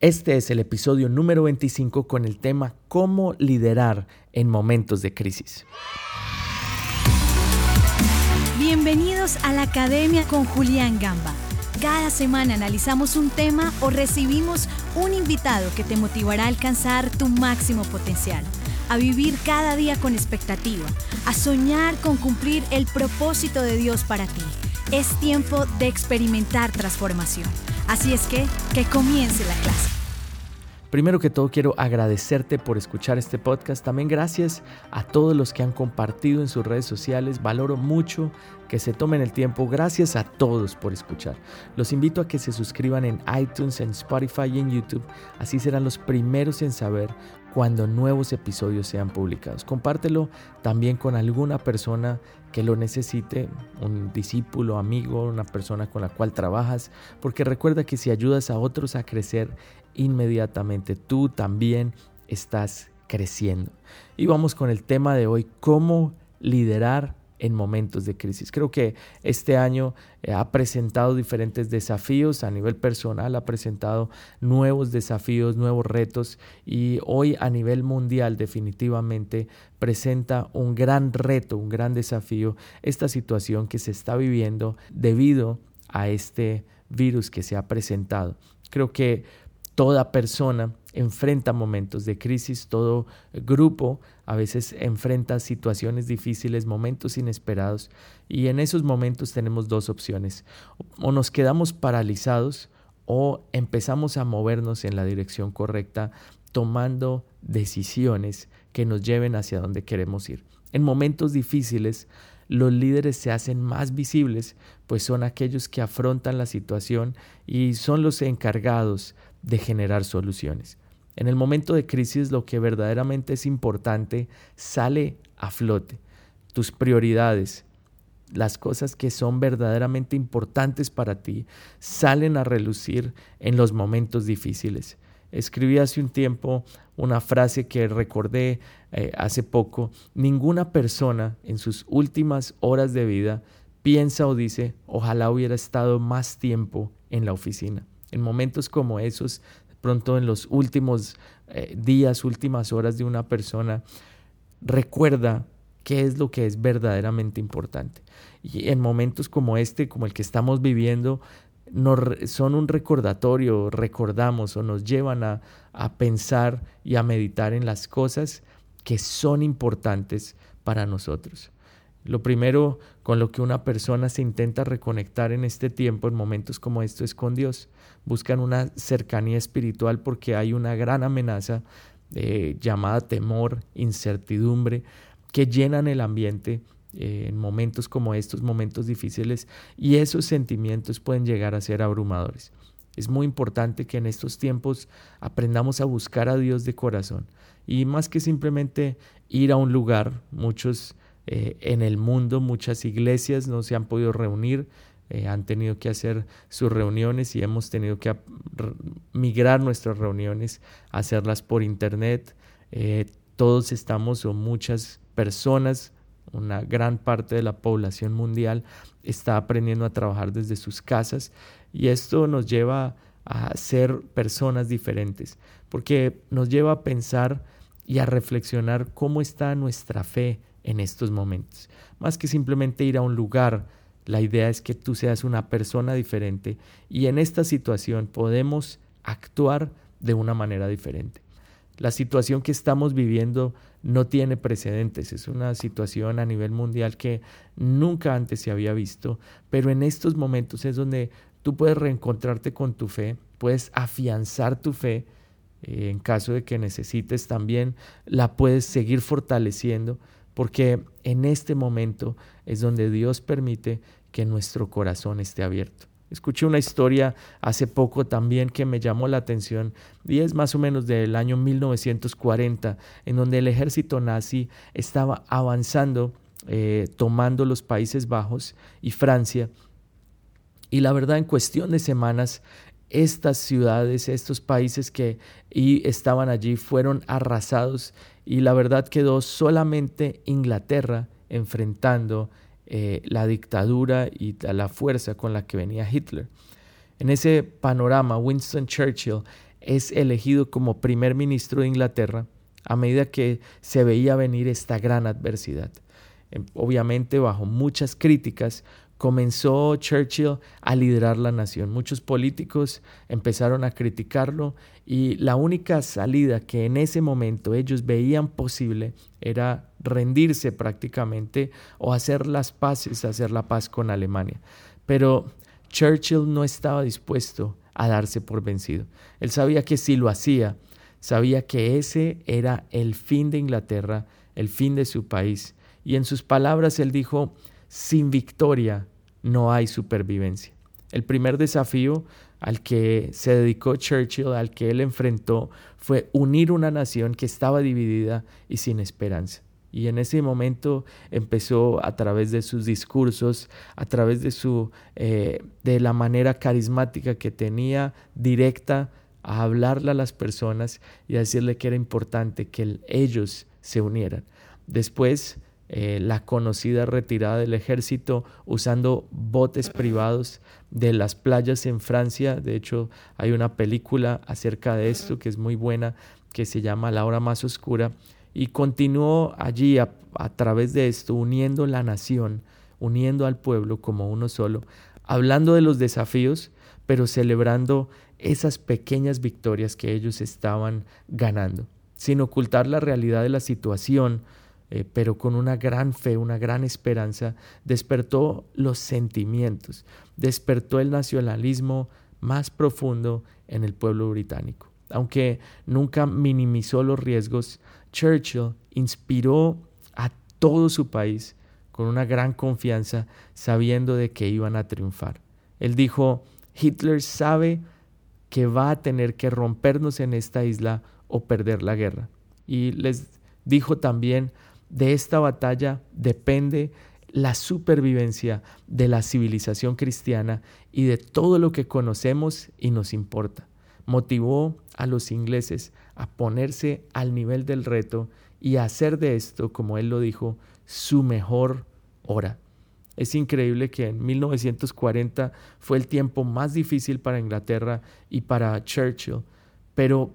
Este es el episodio número 25 con el tema Cómo liderar en momentos de crisis. Bienvenidos a la Academia con Julián Gamba. Cada semana analizamos un tema o recibimos un invitado que te motivará a alcanzar tu máximo potencial, a vivir cada día con expectativa, a soñar con cumplir el propósito de Dios para ti. Es tiempo de experimentar transformación. Así es que, que comience la clase. Primero que todo quiero agradecerte por escuchar este podcast. También gracias a todos los que han compartido en sus redes sociales. Valoro mucho que se tomen el tiempo. Gracias a todos por escuchar. Los invito a que se suscriban en iTunes, en Spotify y en YouTube. Así serán los primeros en saber cuando nuevos episodios sean publicados. Compártelo también con alguna persona que lo necesite, un discípulo, amigo, una persona con la cual trabajas, porque recuerda que si ayudas a otros a crecer, inmediatamente tú también estás creciendo. Y vamos con el tema de hoy, cómo liderar en momentos de crisis. Creo que este año eh, ha presentado diferentes desafíos a nivel personal, ha presentado nuevos desafíos, nuevos retos y hoy a nivel mundial definitivamente presenta un gran reto, un gran desafío esta situación que se está viviendo debido a este virus que se ha presentado. Creo que toda persona enfrenta momentos de crisis, todo grupo a veces enfrenta situaciones difíciles, momentos inesperados y en esos momentos tenemos dos opciones. O nos quedamos paralizados o empezamos a movernos en la dirección correcta tomando decisiones que nos lleven hacia donde queremos ir. En momentos difíciles, los líderes se hacen más visibles, pues son aquellos que afrontan la situación y son los encargados de generar soluciones. En el momento de crisis lo que verdaderamente es importante sale a flote. Tus prioridades, las cosas que son verdaderamente importantes para ti, salen a relucir en los momentos difíciles. Escribí hace un tiempo una frase que recordé eh, hace poco. Ninguna persona en sus últimas horas de vida piensa o dice, ojalá hubiera estado más tiempo en la oficina. En momentos como esos, pronto en los últimos eh, días, últimas horas de una persona, recuerda qué es lo que es verdaderamente importante. Y en momentos como este, como el que estamos viviendo, son un recordatorio, recordamos o nos llevan a, a pensar y a meditar en las cosas que son importantes para nosotros. Lo primero con lo que una persona se intenta reconectar en este tiempo, en momentos como estos, es con Dios. Buscan una cercanía espiritual porque hay una gran amenaza eh, llamada temor, incertidumbre, que llenan el ambiente eh, en momentos como estos, momentos difíciles, y esos sentimientos pueden llegar a ser abrumadores. Es muy importante que en estos tiempos aprendamos a buscar a Dios de corazón y más que simplemente ir a un lugar, muchos eh, en el mundo muchas iglesias no se han podido reunir, eh, han tenido que hacer sus reuniones y hemos tenido que migrar nuestras reuniones, hacerlas por internet. Eh, todos estamos o muchas personas, una gran parte de la población mundial está aprendiendo a trabajar desde sus casas y esto nos lleva a ser personas diferentes, porque nos lleva a pensar y a reflexionar cómo está nuestra fe en estos momentos. Más que simplemente ir a un lugar, la idea es que tú seas una persona diferente y en esta situación podemos actuar de una manera diferente. La situación que estamos viviendo no tiene precedentes, es una situación a nivel mundial que nunca antes se había visto, pero en estos momentos es donde tú puedes reencontrarte con tu fe, puedes afianzar tu fe, eh, en caso de que necesites también la puedes seguir fortaleciendo porque en este momento es donde Dios permite que nuestro corazón esté abierto. Escuché una historia hace poco también que me llamó la atención y es más o menos del año 1940, en donde el ejército nazi estaba avanzando, eh, tomando los Países Bajos y Francia. Y la verdad, en cuestión de semanas, estas ciudades, estos países que estaban allí fueron arrasados y la verdad quedó solamente Inglaterra enfrentando eh, la dictadura y la fuerza con la que venía Hitler. En ese panorama, Winston Churchill es elegido como primer ministro de Inglaterra a medida que se veía venir esta gran adversidad. Em, obviamente bajo muchas críticas, comenzó Churchill a liderar la nación. Muchos políticos empezaron a criticarlo y la única salida que en ese momento ellos veían posible era rendirse prácticamente o hacer las paces, hacer la paz con Alemania. Pero Churchill no estaba dispuesto a darse por vencido. Él sabía que si lo hacía, sabía que ese era el fin de Inglaterra, el fin de su país. Y en sus palabras él dijo, sin victoria no hay supervivencia. El primer desafío al que se dedicó Churchill, al que él enfrentó, fue unir una nación que estaba dividida y sin esperanza. Y en ese momento empezó a través de sus discursos, a través de su eh, de la manera carismática que tenía, directa, a hablarle a las personas y a decirle que era importante que ellos se unieran. Después eh, la conocida retirada del ejército usando botes privados de las playas en Francia. De hecho, hay una película acerca de esto que es muy buena, que se llama La hora más oscura. Y continuó allí a, a través de esto, uniendo la nación, uniendo al pueblo como uno solo, hablando de los desafíos, pero celebrando esas pequeñas victorias que ellos estaban ganando, sin ocultar la realidad de la situación, eh, pero con una gran fe, una gran esperanza, despertó los sentimientos, despertó el nacionalismo más profundo en el pueblo británico. Aunque nunca minimizó los riesgos, Churchill inspiró a todo su país con una gran confianza, sabiendo de que iban a triunfar. Él dijo, Hitler sabe que va a tener que rompernos en esta isla o perder la guerra. Y les dijo también de esta batalla depende la supervivencia de la civilización cristiana y de todo lo que conocemos y nos importa. Motivó a los ingleses a ponerse al nivel del reto y a hacer de esto, como él lo dijo, su mejor hora. Es increíble que en 1940 fue el tiempo más difícil para Inglaterra y para Churchill, pero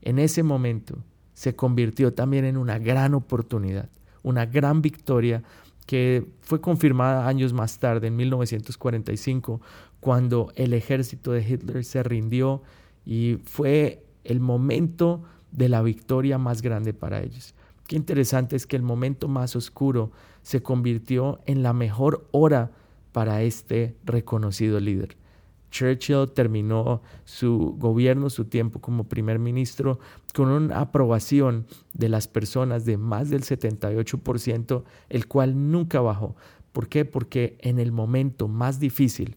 en ese momento se convirtió también en una gran oportunidad, una gran victoria que fue confirmada años más tarde, en 1945, cuando el ejército de Hitler se rindió y fue el momento de la victoria más grande para ellos. Qué interesante es que el momento más oscuro se convirtió en la mejor hora para este reconocido líder. Churchill terminó su gobierno, su tiempo como primer ministro, con una aprobación de las personas de más del 78%, el cual nunca bajó. ¿Por qué? Porque en el momento más difícil,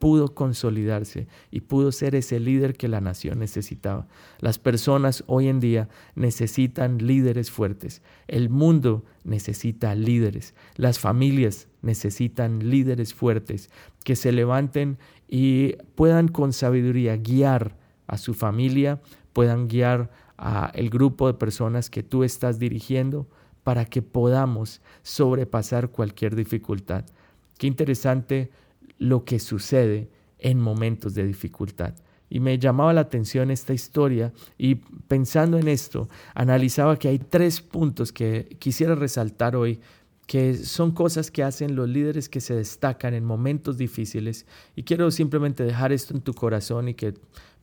pudo consolidarse y pudo ser ese líder que la nación necesitaba. Las personas hoy en día necesitan líderes fuertes. El mundo necesita líderes. Las familias necesitan líderes fuertes que se levanten y puedan con sabiduría guiar a su familia, puedan guiar a el grupo de personas que tú estás dirigiendo para que podamos sobrepasar cualquier dificultad. Qué interesante lo que sucede en momentos de dificultad. Y me llamaba la atención esta historia y pensando en esto, analizaba que hay tres puntos que quisiera resaltar hoy, que son cosas que hacen los líderes que se destacan en momentos difíciles. Y quiero simplemente dejar esto en tu corazón y que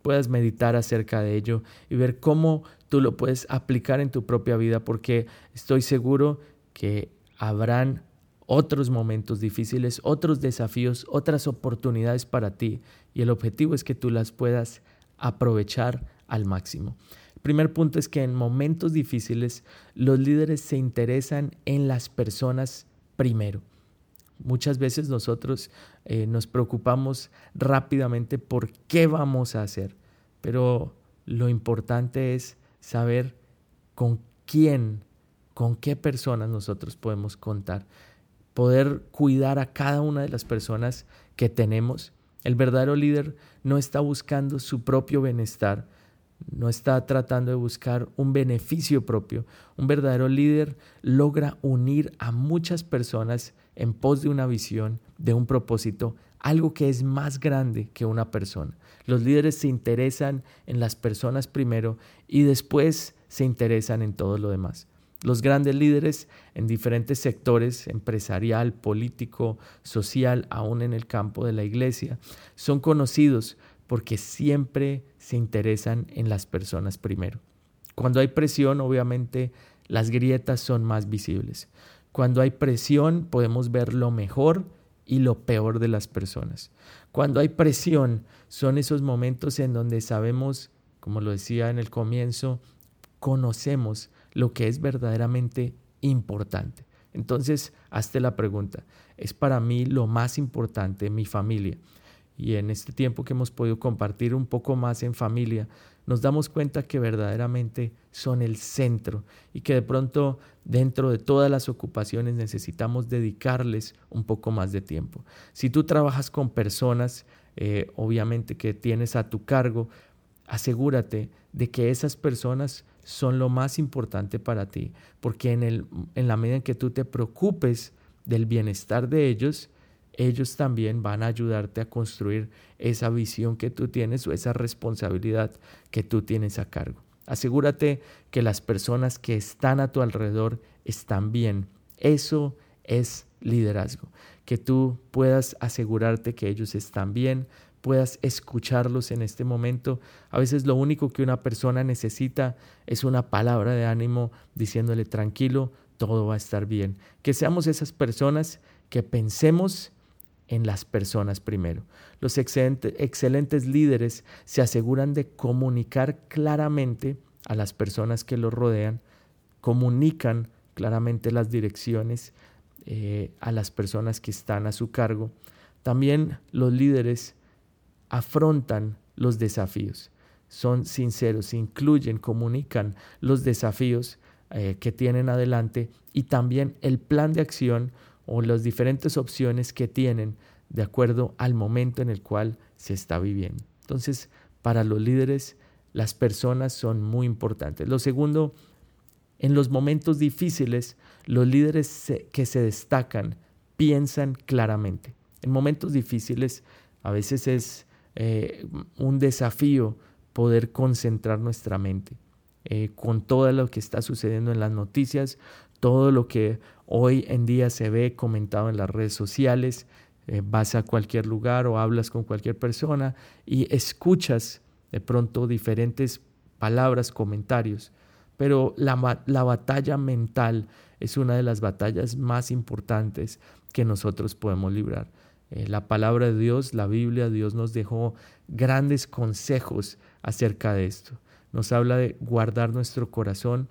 puedas meditar acerca de ello y ver cómo tú lo puedes aplicar en tu propia vida, porque estoy seguro que habrán otros momentos difíciles, otros desafíos, otras oportunidades para ti y el objetivo es que tú las puedas aprovechar al máximo. Primer punto es que en momentos difíciles los líderes se interesan en las personas primero. Muchas veces nosotros eh, nos preocupamos rápidamente por qué vamos a hacer, pero lo importante es saber con quién, con qué personas nosotros podemos contar poder cuidar a cada una de las personas que tenemos. El verdadero líder no está buscando su propio bienestar, no está tratando de buscar un beneficio propio. Un verdadero líder logra unir a muchas personas en pos de una visión, de un propósito algo que es más grande que una persona. Los líderes se interesan en las personas primero y después se interesan en todo lo demás. Los grandes líderes en diferentes sectores, empresarial, político, social, aún en el campo de la iglesia, son conocidos porque siempre se interesan en las personas primero. Cuando hay presión, obviamente, las grietas son más visibles. Cuando hay presión, podemos ver lo mejor y lo peor de las personas. Cuando hay presión, son esos momentos en donde sabemos, como lo decía en el comienzo, conocemos lo que es verdaderamente importante. Entonces, hazte la pregunta, ¿es para mí lo más importante mi familia? Y en este tiempo que hemos podido compartir un poco más en familia, nos damos cuenta que verdaderamente son el centro y que de pronto dentro de todas las ocupaciones necesitamos dedicarles un poco más de tiempo. Si tú trabajas con personas, eh, obviamente que tienes a tu cargo, asegúrate de que esas personas son lo más importante para ti, porque en, el, en la medida en que tú te preocupes del bienestar de ellos, ellos también van a ayudarte a construir esa visión que tú tienes o esa responsabilidad que tú tienes a cargo. Asegúrate que las personas que están a tu alrededor están bien. Eso es liderazgo. Que tú puedas asegurarte que ellos están bien, puedas escucharlos en este momento. A veces lo único que una persona necesita es una palabra de ánimo diciéndole tranquilo, todo va a estar bien. Que seamos esas personas que pensemos en las personas primero. Los excelentes líderes se aseguran de comunicar claramente a las personas que los rodean, comunican claramente las direcciones eh, a las personas que están a su cargo. También los líderes afrontan los desafíos, son sinceros, incluyen, comunican los desafíos eh, que tienen adelante y también el plan de acción o las diferentes opciones que tienen de acuerdo al momento en el cual se está viviendo. Entonces, para los líderes, las personas son muy importantes. Lo segundo, en los momentos difíciles, los líderes que se destacan piensan claramente. En momentos difíciles, a veces es eh, un desafío poder concentrar nuestra mente. Eh, con todo lo que está sucediendo en las noticias, todo lo que hoy en día se ve comentado en las redes sociales, eh, vas a cualquier lugar o hablas con cualquier persona y escuchas de pronto diferentes palabras, comentarios, pero la, la batalla mental es una de las batallas más importantes que nosotros podemos librar. Eh, la palabra de Dios, la Biblia, Dios nos dejó grandes consejos acerca de esto. Nos habla de guardar nuestro corazón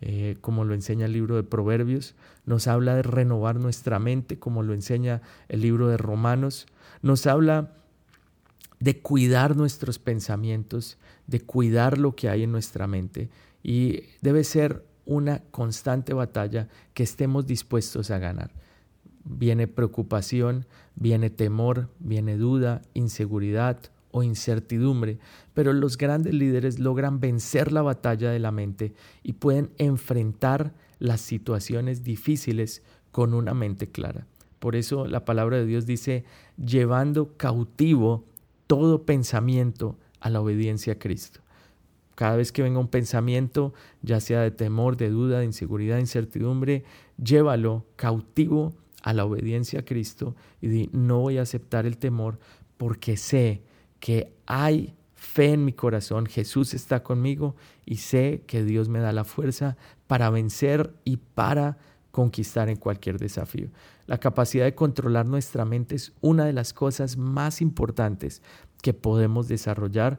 eh, como lo enseña el libro de Proverbios, nos habla de renovar nuestra mente, como lo enseña el libro de Romanos, nos habla de cuidar nuestros pensamientos, de cuidar lo que hay en nuestra mente y debe ser una constante batalla que estemos dispuestos a ganar. Viene preocupación, viene temor, viene duda, inseguridad, o incertidumbre, pero los grandes líderes logran vencer la batalla de la mente y pueden enfrentar las situaciones difíciles con una mente clara. Por eso la palabra de Dios dice, llevando cautivo todo pensamiento a la obediencia a Cristo. Cada vez que venga un pensamiento, ya sea de temor, de duda, de inseguridad, de incertidumbre, llévalo cautivo a la obediencia a Cristo y di, no voy a aceptar el temor porque sé que hay fe en mi corazón, Jesús está conmigo y sé que Dios me da la fuerza para vencer y para conquistar en cualquier desafío. La capacidad de controlar nuestra mente es una de las cosas más importantes que podemos desarrollar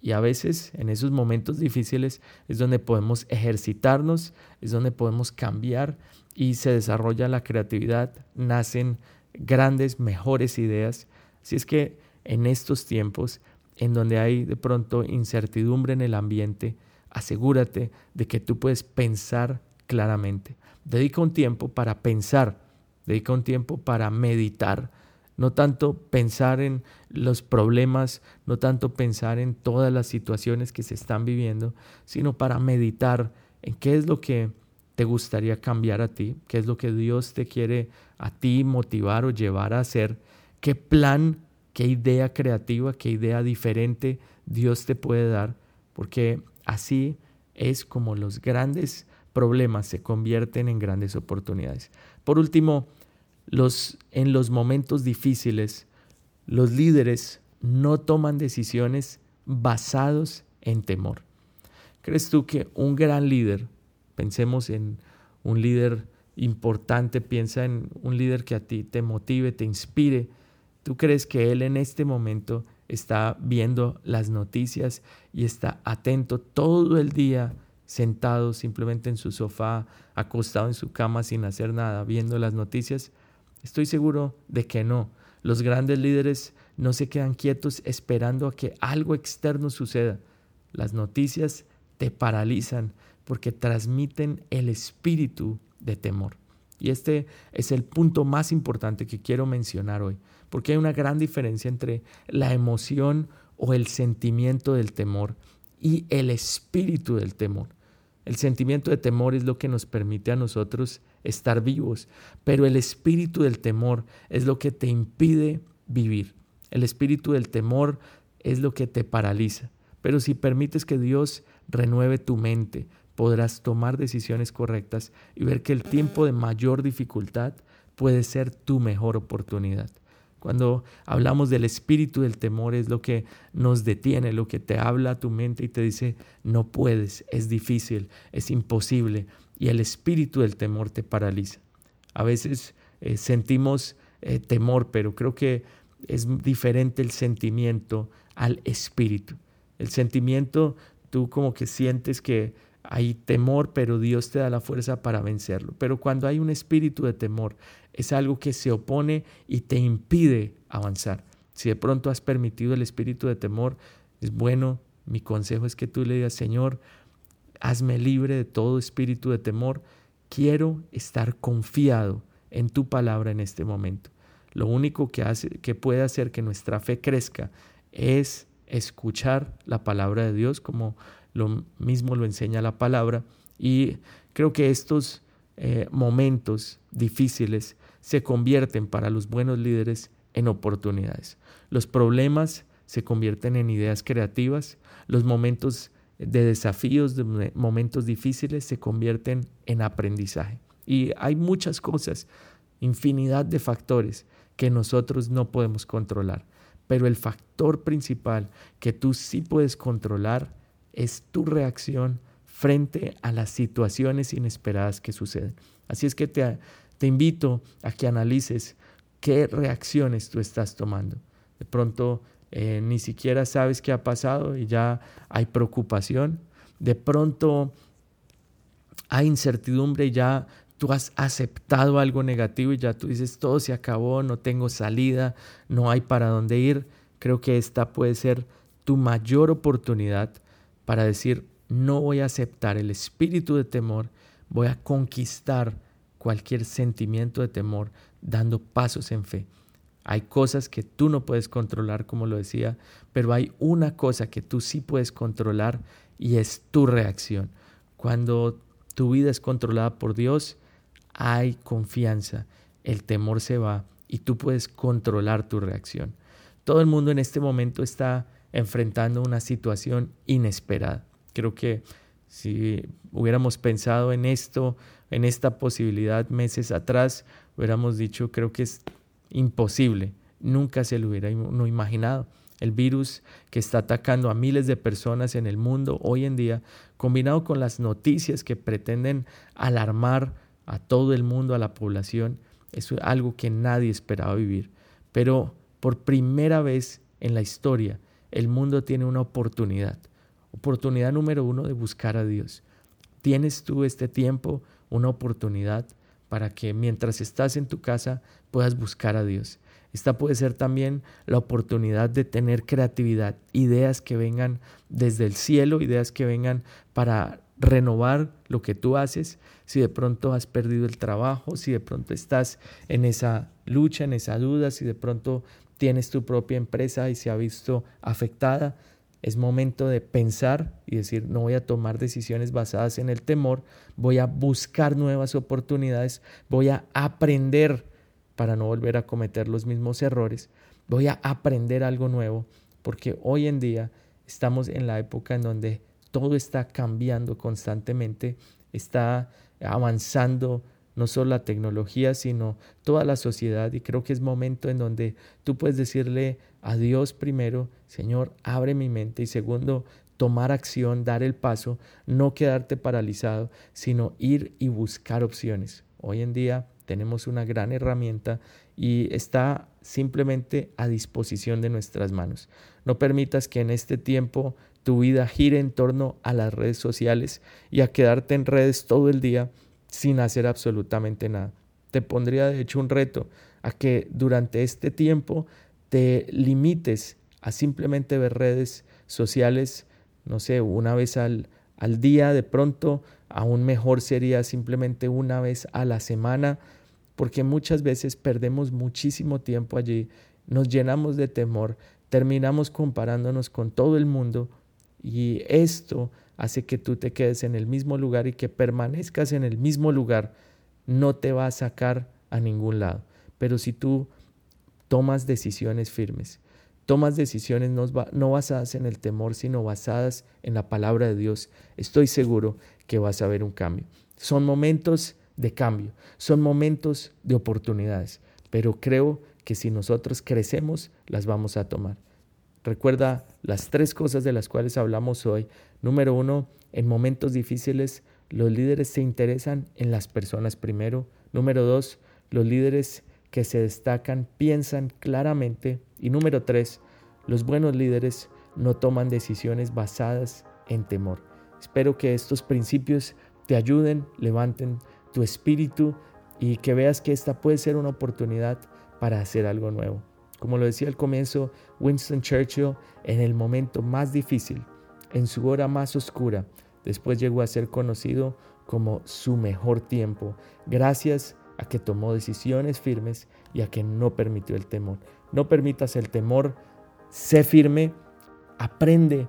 y a veces en esos momentos difíciles es donde podemos ejercitarnos, es donde podemos cambiar y se desarrolla la creatividad, nacen grandes, mejores ideas. Así es que en estos tiempos en donde hay de pronto incertidumbre en el ambiente, asegúrate de que tú puedes pensar claramente. Dedica un tiempo para pensar, dedica un tiempo para meditar, no tanto pensar en los problemas, no tanto pensar en todas las situaciones que se están viviendo, sino para meditar en qué es lo que te gustaría cambiar a ti, qué es lo que Dios te quiere a ti motivar o llevar a hacer qué plan, qué idea creativa, qué idea diferente Dios te puede dar, porque así es como los grandes problemas se convierten en grandes oportunidades. Por último, los, en los momentos difíciles, los líderes no toman decisiones basados en temor. ¿Crees tú que un gran líder, pensemos en un líder importante, piensa en un líder que a ti te motive, te inspire, ¿tú crees que él en este momento está viendo las noticias y está atento todo el día sentado simplemente en su sofá, acostado en su cama sin hacer nada, viendo las noticias? Estoy seguro de que no. Los grandes líderes no se quedan quietos esperando a que algo externo suceda. Las noticias te paralizan porque transmiten el espíritu de temor. Y este es el punto más importante que quiero mencionar hoy, porque hay una gran diferencia entre la emoción o el sentimiento del temor y el espíritu del temor. El sentimiento de temor es lo que nos permite a nosotros estar vivos, pero el espíritu del temor es lo que te impide vivir. El espíritu del temor es lo que te paraliza. Pero si permites que Dios renueve tu mente, podrás tomar decisiones correctas y ver que el tiempo de mayor dificultad puede ser tu mejor oportunidad. Cuando hablamos del espíritu del temor es lo que nos detiene, lo que te habla a tu mente y te dice, no puedes, es difícil, es imposible. Y el espíritu del temor te paraliza. A veces eh, sentimos eh, temor, pero creo que es diferente el sentimiento al espíritu. El sentimiento, tú como que sientes que hay temor, pero Dios te da la fuerza para vencerlo. Pero cuando hay un espíritu de temor, es algo que se opone y te impide avanzar. Si de pronto has permitido el espíritu de temor, es bueno, mi consejo es que tú le digas, Señor, hazme libre de todo espíritu de temor. Quiero estar confiado en tu palabra en este momento. Lo único que, hace, que puede hacer que nuestra fe crezca es escuchar la palabra de Dios, como lo mismo lo enseña la palabra. Y creo que estos eh, momentos difíciles se convierten para los buenos líderes en oportunidades. Los problemas se convierten en ideas creativas, los momentos de desafíos, de momentos difíciles se convierten en aprendizaje. Y hay muchas cosas, infinidad de factores que nosotros no podemos controlar. Pero el factor principal que tú sí puedes controlar es tu reacción frente a las situaciones inesperadas que suceden. Así es que te, te invito a que analices qué reacciones tú estás tomando. De pronto eh, ni siquiera sabes qué ha pasado y ya hay preocupación. De pronto hay incertidumbre y ya tú has aceptado algo negativo y ya tú dices, todo se acabó, no tengo salida, no hay para dónde ir. Creo que esta puede ser tu mayor oportunidad para decir, no voy a aceptar el espíritu de temor, voy a conquistar cualquier sentimiento de temor dando pasos en fe. Hay cosas que tú no puedes controlar, como lo decía, pero hay una cosa que tú sí puedes controlar y es tu reacción. Cuando tu vida es controlada por Dios, hay confianza, el temor se va y tú puedes controlar tu reacción. Todo el mundo en este momento está enfrentando una situación inesperada. Creo que si hubiéramos pensado en esto, en esta posibilidad meses atrás, hubiéramos dicho, creo que es imposible, nunca se lo hubiera no imaginado. El virus que está atacando a miles de personas en el mundo hoy en día, combinado con las noticias que pretenden alarmar a todo el mundo, a la población, es algo que nadie esperaba vivir. Pero por primera vez en la historia, el mundo tiene una oportunidad. Oportunidad número uno de buscar a Dios. Tienes tú este tiempo una oportunidad para que mientras estás en tu casa puedas buscar a Dios. Esta puede ser también la oportunidad de tener creatividad, ideas que vengan desde el cielo, ideas que vengan para renovar lo que tú haces. Si de pronto has perdido el trabajo, si de pronto estás en esa lucha, en esa duda, si de pronto tienes tu propia empresa y se ha visto afectada, es momento de pensar y decir, no voy a tomar decisiones basadas en el temor, voy a buscar nuevas oportunidades, voy a aprender para no volver a cometer los mismos errores. Voy a aprender algo nuevo porque hoy en día estamos en la época en donde todo está cambiando constantemente, está avanzando no solo la tecnología, sino toda la sociedad. Y creo que es momento en donde tú puedes decirle a Dios primero, Señor, abre mi mente. Y segundo, tomar acción, dar el paso, no quedarte paralizado, sino ir y buscar opciones. Hoy en día tenemos una gran herramienta y está simplemente a disposición de nuestras manos. No permitas que en este tiempo tu vida gire en torno a las redes sociales y a quedarte en redes todo el día sin hacer absolutamente nada. Te pondría de hecho un reto a que durante este tiempo te limites a simplemente ver redes sociales, no sé, una vez al, al día de pronto, aún mejor sería simplemente una vez a la semana, porque muchas veces perdemos muchísimo tiempo allí, nos llenamos de temor, terminamos comparándonos con todo el mundo y esto hace que tú te quedes en el mismo lugar y que permanezcas en el mismo lugar no te va a sacar a ningún lado. Pero si tú tomas decisiones firmes, tomas decisiones no, basadas en el temor, sino basadas en la palabra de Dios, estoy seguro que vas a ver un cambio. Son momentos de cambio, son momentos de oportunidades, pero creo que si nosotros crecemos, las vamos a tomar. Recuerda las tres cosas de las cuales hablamos hoy. Número uno, en momentos difíciles, los líderes se interesan en las personas primero. Número dos, los líderes que se destacan piensan claramente. Y número tres, los buenos líderes no toman decisiones basadas en temor. Espero que estos principios te ayuden, levanten tu espíritu y que veas que esta puede ser una oportunidad para hacer algo nuevo. Como lo decía al comienzo, Winston Churchill, en el momento más difícil, en su hora más oscura, después llegó a ser conocido como su mejor tiempo, gracias a que tomó decisiones firmes y a que no permitió el temor. No permitas el temor, sé firme, aprende,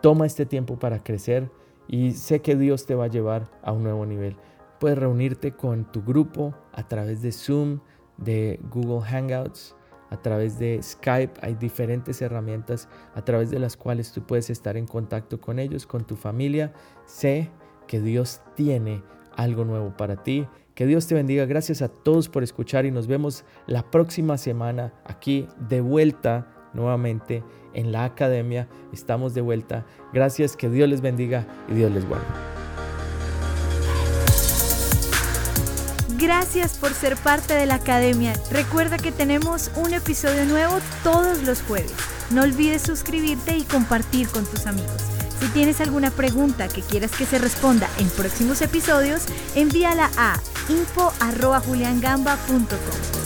toma este tiempo para crecer y sé que Dios te va a llevar a un nuevo nivel. Puedes reunirte con tu grupo a través de Zoom, de Google Hangouts, a través de Skype. Hay diferentes herramientas a través de las cuales tú puedes estar en contacto con ellos, con tu familia. Sé que Dios tiene algo nuevo para ti. Que Dios te bendiga. Gracias a todos por escuchar y nos vemos la próxima semana aquí de vuelta nuevamente en la academia. Estamos de vuelta. Gracias, que Dios les bendiga y Dios les guarde. Gracias por ser parte de la academia. Recuerda que tenemos un episodio nuevo todos los jueves. No olvides suscribirte y compartir con tus amigos. Si tienes alguna pregunta que quieras que se responda en próximos episodios, envíala a info.juliangamba.com.